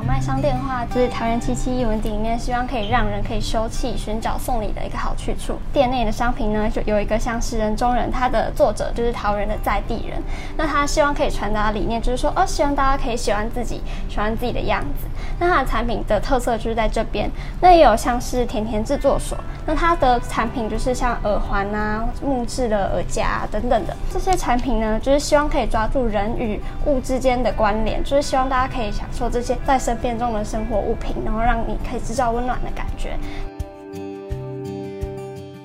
小卖商店的话，就是桃园七七艺文里面，希望可以让人可以休憩、寻找送礼的一个好去处。店内的商品呢，就有一个像是人中人，他的作者就是桃园的在地人。那他希望可以传达理念就是说，哦，希望大家可以喜欢自己，喜欢自己的样子。那它的产品的特色就是在这边。那也有像是甜甜制作所，那它的产品就是像耳环啊、木质的耳夹等等的这些产品呢，就是希望可以抓住人与物之间的关联，就是希望大家可以享受这些在身边中的生活物品，然后让你可以制造温暖的感觉。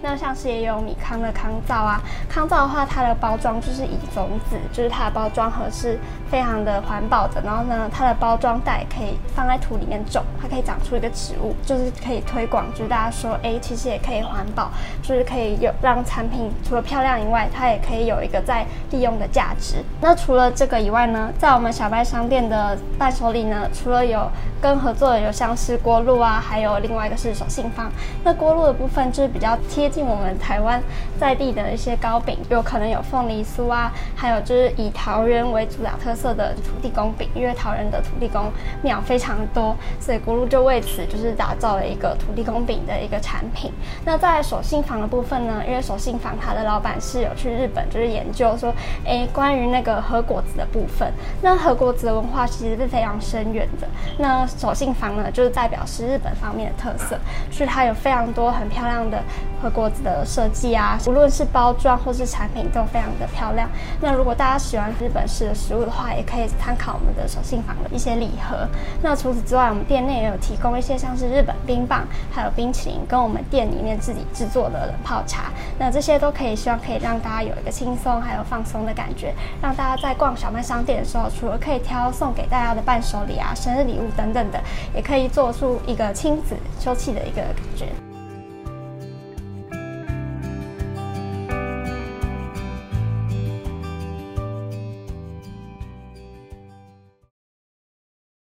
那像是也有米糠的糠皂啊，糠皂的话，它的包装就是以种子，就是它的包装盒是非常的环保的。然后呢，它的包装袋可以放在土里面种，它可以长出一个植物，就是可以推广，就是大家说，哎，其实也可以环保，就是可以有让产品除了漂亮以外，它也可以有一个再利用的价值。那除了这个以外呢，在我们小麦商店的伴手礼呢，除了有跟合作的有像是锅炉啊，还有另外一个是手信坊。那锅炉的部分就是比较贴。进我们台湾在地的一些糕饼，有可能有凤梨酥啊，还有就是以桃园为主打特色的土地公饼，因为桃园的土地公庙非常多，所以咕噜就为此就是打造了一个土地公饼的一个产品。那在手信坊的部分呢，因为手信坊它的老板是有去日本，就是研究说，哎，关于那个和果子的部分，那和果子的文化其实是非常深远的。那手信坊呢，就是代表是日本方面的特色，所以它有非常多很漂亮的和果子的设计啊，无论是包装或是产品都非常的漂亮。那如果大家喜欢日本式的食物的话，也可以参考我们的手信坊的一些礼盒。那除此之外，我们店内也有提供一些像是日本冰棒，还有冰淇淋，跟我们店里面自己制作的冷泡茶。那这些都可以，希望可以让大家有一个轻松还有放松的感觉，让大家在逛小麦商店的时候，除了可以挑送给大家的伴手礼啊、生日礼物等等的，也可以做出一个亲子休憩的一个感觉。